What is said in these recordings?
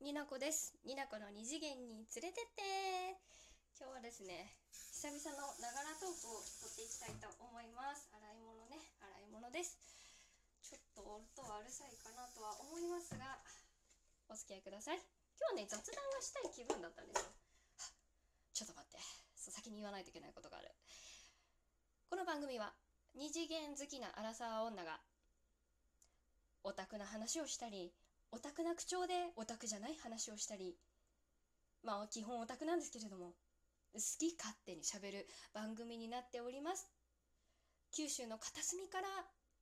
になこです。になこの二次元に連れてって今日はですね、久々のながらトークを撮っていきたいと思います。洗い物ね、洗い物です。ちょっと音はうるさいかなとは思いますが、お付き合いください。今日はね、雑談がしたい気分だったんですよ。ちょっと待って、そう先に言わないといけないことがある。この番組は、二次元好きなアラサー女が、オタクな話をしたり、オタクな口調でオタクじゃない話をしたり、まあ基本オタクなんですけれども、好き勝手にしゃべる番組になっております。九州の片隅から、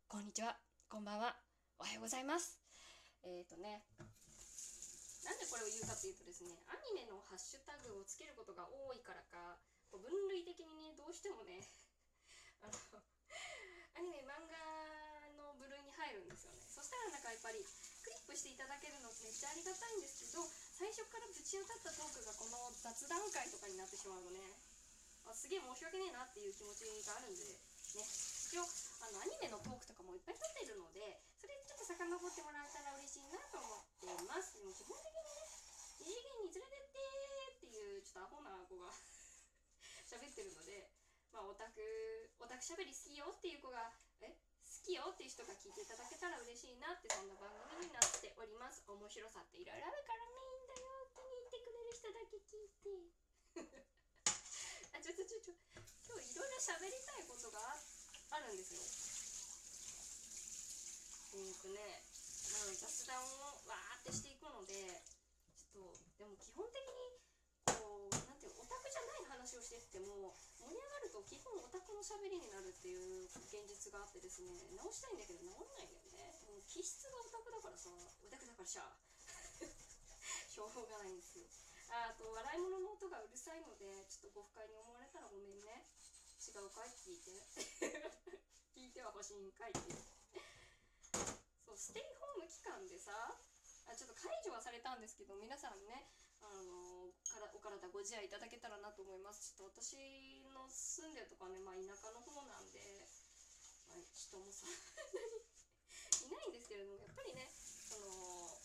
こんにちは、こんばんは、おはようございます。えっ、ー、とね、なんでこれを言うかというとですね、アニメのハッシュタグをつけることが多いからか、分類的にね、どうしてもね、あの、アニメ、漫画の部類に入るんですよね。そしたらなんかやっぱり、クリップしていただけるのめっちゃありがたいんですけど、最初からぶち当たったトークがこの雑談会とかになってしまうのね、あすげえ申し訳ねえなっていう気持ちがあるんで、ね、一応、あの、アニメのトークとかもいっぱい撮ってるので、それちょっと遡ってもらえたら嬉しいなと思っています。でも基本的にね、異次元に連れてってっていう、ちょっとアホな子が 喋ってるので、まあ、オタク、オタク喋り好きよっていう子が、きよっていう人が聞いていただけたら嬉しいなってそんな番組になっております。面白さっていろいろあるからねいいんだよ気に入ってくれる人だけ聞いてあちょちょちょ今日いろいろ喋りたいことがあるんですよえっ、ー、とねあの雑談をわーってしていくのでちょっとでも基本的にこうなんていうオタクじゃない話をしてっても盛り上がると基本オタクの喋りになるっていう現実があってですね直したいんだけど直んないんだよね。もう気質がオタクだからさオタクだからしゃ しょうがないんですよ。あと笑い物の音がうるさいのでちょっとご不快に思われたらごめんね。違うかい？聞いて。聞いてはほしいんかいってそうステイホーム期間でさあちょっと解除はされたんですけど皆さんねあのからお体ご自愛いただけたらなと思います。ちょっと私の住んでるとこはね、まあ、田舎の方なんで、まあ、人もそんなにいないんですけれどもやっぱりねその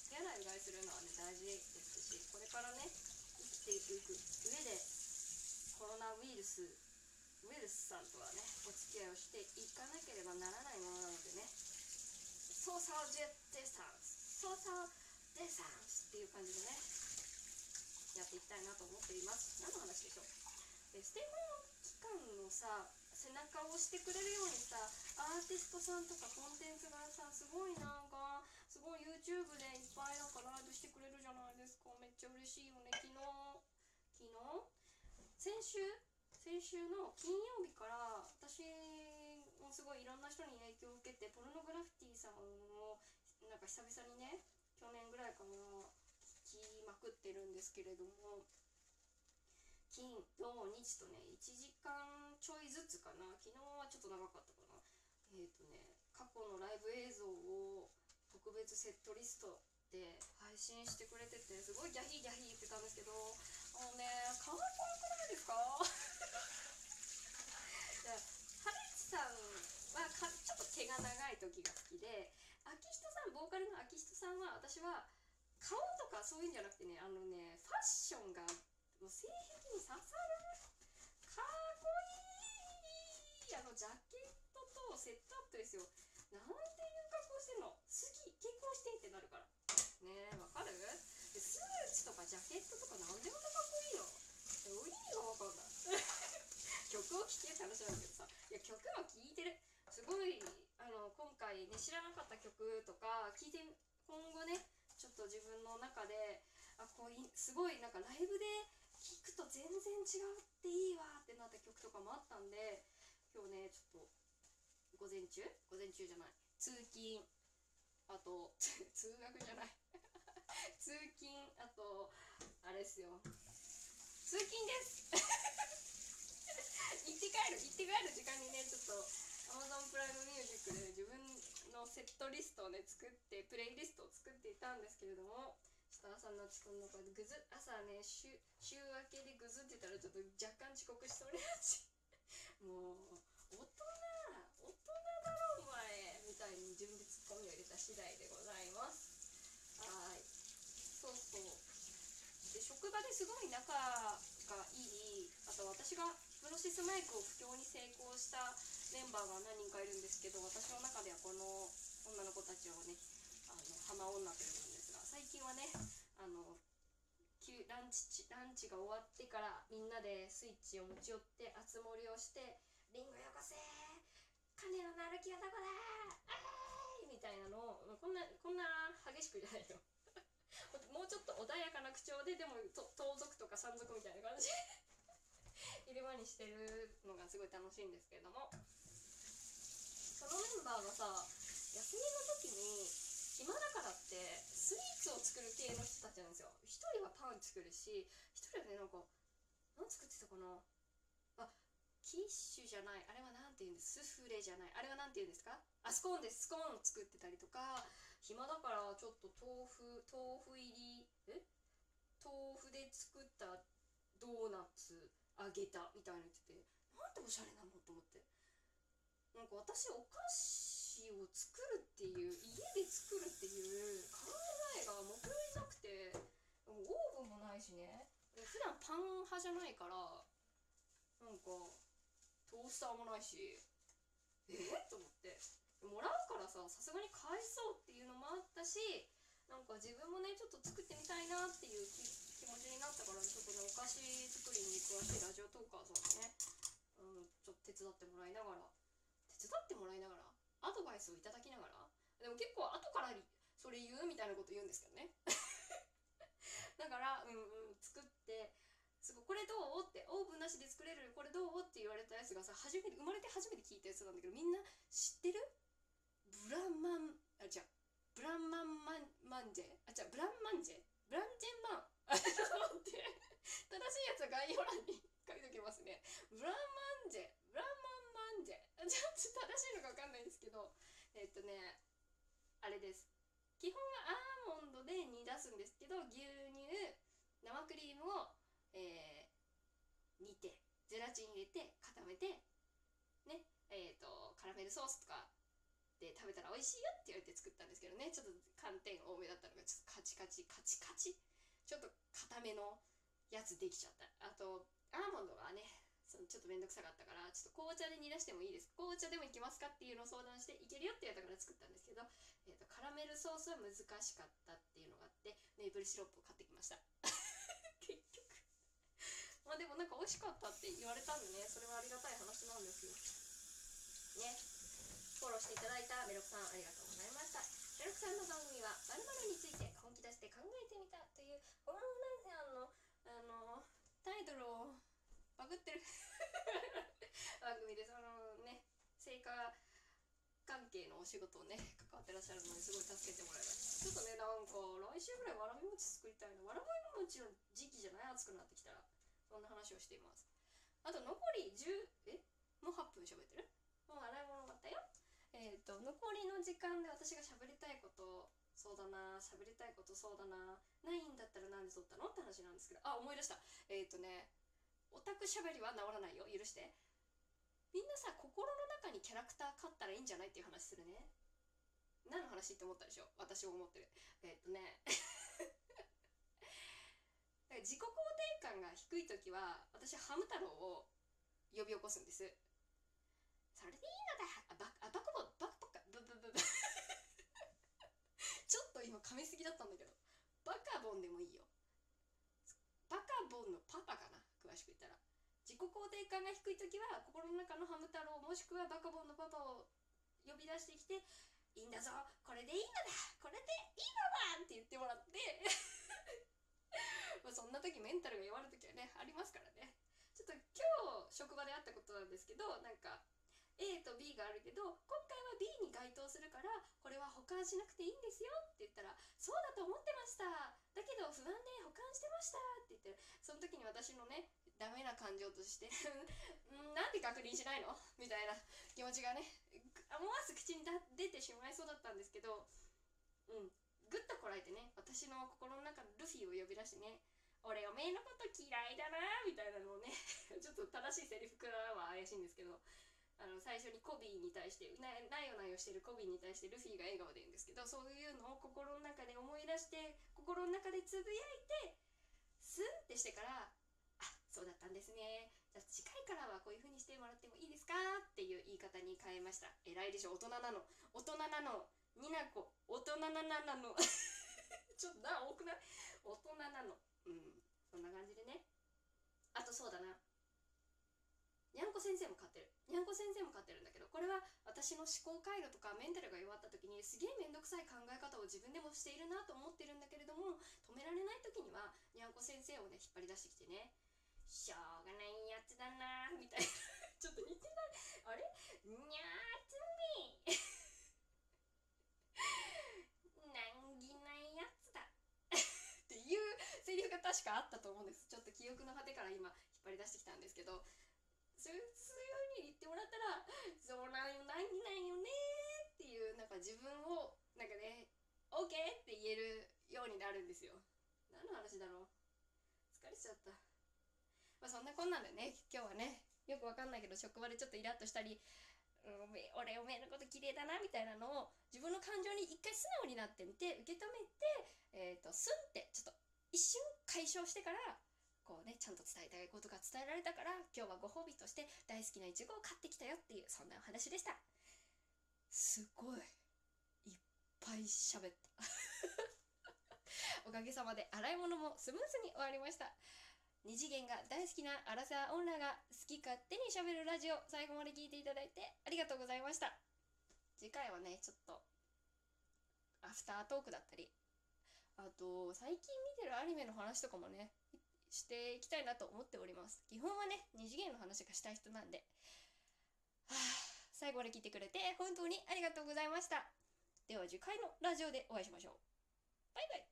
手洗いうがいするのはね大事ですしこれからね生きていく上でコロナウイルスウイルスさんとはねお付き合いをしていかなければならないものなのでねソーシャルジェッデスタンスソーシャルデスタンスっていう感じでねやっていきたいなと思っています。何の話でしょう？でステイホーム期間のさ背中を押してくれるようにさアーティストさんとかコンテンツがさすごいなんかすごい YouTube でいっぱいなんかライブしてくれるじゃないですか。めっちゃ嬉しいよね。昨日昨日？先週？先週の金曜日から私もすごいいろんな人に影響を受けてポルノグラフィティさんをなんか久々にね去年ぐらいかなきまくってるんですけれども金土日とね1時間ちょいずつかな。昨日はちょっと長かったかな。えっ、ー、とね過去のライブ映像を特別セットリストで配信してくれててすごいギャヒーギャヒー言ってたんですけどあのねかわいくないですか？ハレチさんはかちょっと毛が長い時が好きで秋人さんボーカルの秋人さんは私は顔とかそういうんじゃなくてねあのねファッションがもう性癖に刺さるかっこいいあのジャケットとセットアップですよ。なんていう格好してんの？好き結婚してんってなるから。ねえわかる？でスーツとかジャケットとかなんでまたかっこいいの意味がわかんない 曲を聴けって話なんだけどさ。いや曲は聴いてる。すごいあの今回ね知らなかった曲とか聴いて今後ねちょっと自分の中であこういすごいなんかライブで聴くと全然違うっていいわってなった曲とかもあったんで今日ねちょっと午前中？午前中じゃない。通勤。あと 通学じゃない。通勤。あとあれですよ。通勤です。行って帰る。行って帰る時間にねちょっと Amazon プライムミュージックでのセットリストをね作ってプレイリストを作っていたんですけれどもちょっと朝になってこの中でぐず朝ね週週明けでぐずってたらちょっと若干遅刻しそうになっちもう大人大人だろお前みたいに自分でツッコミを入れた次第でございます。はい。そうそう。で職場ですごい仲がいい。あと私がプノシスマイクを不況に成功したメンバーが何人かいるんですけど私の中ではこの女の子たちをねあの浜女と呼ぶんですが最近はねあのランチランチが終わってからみんなでスイッチを持ち寄って熱盛りをして「リンゴよこせ金の鳴る木はどこだあー!」みたいなのをこんなこんな激しくじゃないよ。もうちょっと穏やかな口調ででも盗賊とか山賊みたいな感じ 入れ歯にしてるのがすごい楽しいんですけれども。そのメンバーがさ休みの時に暇だからってスイーツを作る系の人たちなんですよ。一人はパン作るし一人はねなんか何作ってたかな？あキッシュじゃない。あれは何て言うんです？スフレじゃない。あれは何て言うんですか？あスコーンです。スコーンを作ってたりとか暇だからちょっと豆腐豆腐入りえ？豆腐で作ったドーナツあげたみたいな言っててなんておしゃれなのと思って。なんか私お菓子を作るっていう家で作るっていう考えが目標になくて。オーブンもないしね。普段パン派じゃないからなんかトースターもないし。え？っ、と思って。もらうからささすがに返そうっていうのもあったしなんか自分もねちょっと作ってみたいなっていう気持ちになったからちょっとねお菓子作りに詳しいラジオトーカーさんにね、うん、ちょっと手伝ってもらいながら手伝ってもらいながらアドバイスをいただきながらでも結構後からそれ言うみたいなこと言うんですけどね。だからうんうん作ってすごいこれどう？ってオーブンなしで作れるこれどう？って言われたやつがさ初めて生まれて初めて聞いたやつなんだけどみんな知ってる？ブランマンあじゃブランマンマンマンジェ？あじゃブランマンジェ？ブランジェンマン？正しいやつは概要欄に書いときますね。ブランマンジェブランマンんじゃちょっと正しいのか分かんないんですけどえっとねあれです。基本はアーモンドで煮出すんですけど牛乳生クリームを、えー、煮てゼラチン入れて固めてねえっ、ー、とカラメルソースとかで食べたら美味しいよって言われて作ったんですけどね。ちょっと寒天多めだったのがちょっとカチカチカチカチ。ちょっと固めのやつできちゃった。あとアーモンドはねそのちょっと面倒くさかったからちょっと紅茶で煮出してもいいですか？紅茶でもいきますかっていうのを相談していけるよって言われたから作ったんですけど、えーと、カラメルソースは難しかったっていうのがあってメープルシロップを買ってきました。結局。まあでもなんか美味しかったって言われたんでねそれはありがたい話なんですよ。ね。フォローしていただいたメロクさんありがとうございました。メロクさんの番組は「まるについて本気出して考えてみた」というこのなんせあのあのタイトルをバグってる。番組でそのね成果関係のお仕事をね関わってらっしゃるのですごい助けてもらいましたちょっとねなんか来週ぐらいわらび餅作りたいな。わらび餅の時期じゃない暑くなってきたらそんな話をしています。あと残り10え？もう8分喋ってる？もう洗い物終わったよ。えっ、ー、と残りの時間で私が喋りたいことそうだな喋りたいことそうだなないんだったらなんで撮ったの？って話なんですけど。あ思い出した。えっ、ー、とねオタクしゃべりは治らないよ。許して。みんなさ心の中にキャラクター飼ったらいいんじゃないっていう話するね。何の話って思ったでしょ私も思ってる。えー、っとね。自己肯定感が低い時は私はハム太郎を呼び起こすんです。それでいいのだあバあバカボバカバカブブブブ。ちょっと今噛みすぎだったんだけどバカボンでもいいよバカボンのパパかな詳しく言ったら自己肯定感が低い時は心の中のハム太郎もしくはバカボンのパパを呼び出してきて「いいんだぞこれでいいのだこれでいいのだ!」って言ってもらって。まそんな時メンタルが弱る時はねありますからね。ちょっと今日職場であったことなんですけどなんか A と B があるけど今回は B に該当するからこれは保管しなくていいんですよって言ったらそうだと思ってました。だけど不安で保管してましたって言ってその時に私のねダメな感情として。なんで確認しないの？みたいな気持ちがね思わず口に出てしまいそうだったんですけどうんぐっとこらえてね私の心の中のルフィを呼び出してね俺おめえのこと嫌いだなみたいなのをね ちょっと正しいセリフからは怪しいんですけどあの最初にコビーに対してななよなよしてるコビーに対してルフィが笑顔で言うんですけどそういうのを心の中で思い出して心の中でつぶやいてスンってしてからそうだったんですね。じゃあ次回からはこういう風にしてもらってもいいですかっていう言い方に変えました。偉いでしょ。大人なの。大人なの。になこ。大人なななの。ちょっとな多くない？大人なの。うん。そんな感じでね。あとそうだな。にゃんこ先生も飼ってる。にゃんこ先生も飼ってるんだけどこれは私の思考回路とかメンタルが弱った時にすげえ面倒くさい考え方を自分でもしているなと思ってるんだけれども止められない時にはにゃんこ先生をね引っ張り出してきてね。しょうがないやつだなみたいな。ちょっと似てない？あれ？にゃーつみ。難儀ないやつだ。っていうセリフが確かあったと思うんです。ちょっと記憶の果てから今引っ張り出してきたんですけど。そういう風に言ってもらったらそうなんよ難儀なんよねっていうなんか自分をなんかね OK って言えるようになるんですよ。何の話だろう？疲れちゃった。まあそんなこんなんでね今日はねよくわかんないけど職場でちょっとイラッとしたりおめ俺おめえのこと綺麗だなみたいなのを自分の感情に一回素直になってみて受け止めてえっ、ー、とスンってちょっと一瞬解消してからこうねちゃんと伝えたいことが伝えられたから今日はご褒美として大好きなイチゴを買ってきたよっていうそんなお話でした。すごい。いっぱい喋った。おかげさまで洗い物もスムーズに終わりました。二次元が大好きなアラサー女が好き勝手にしゃべるラジオ。最後まで聞いていただいてありがとうございました。次回はねちょっとアフタートークだったり。あと最近見てるアニメの話とかもねしていきたいなと思っております。基本はね二次元の話がしたい人なんで。はあ最後まで聞いてくれて本当にありがとうございました。では次回のラジオでお会いしましょう。バイバイ。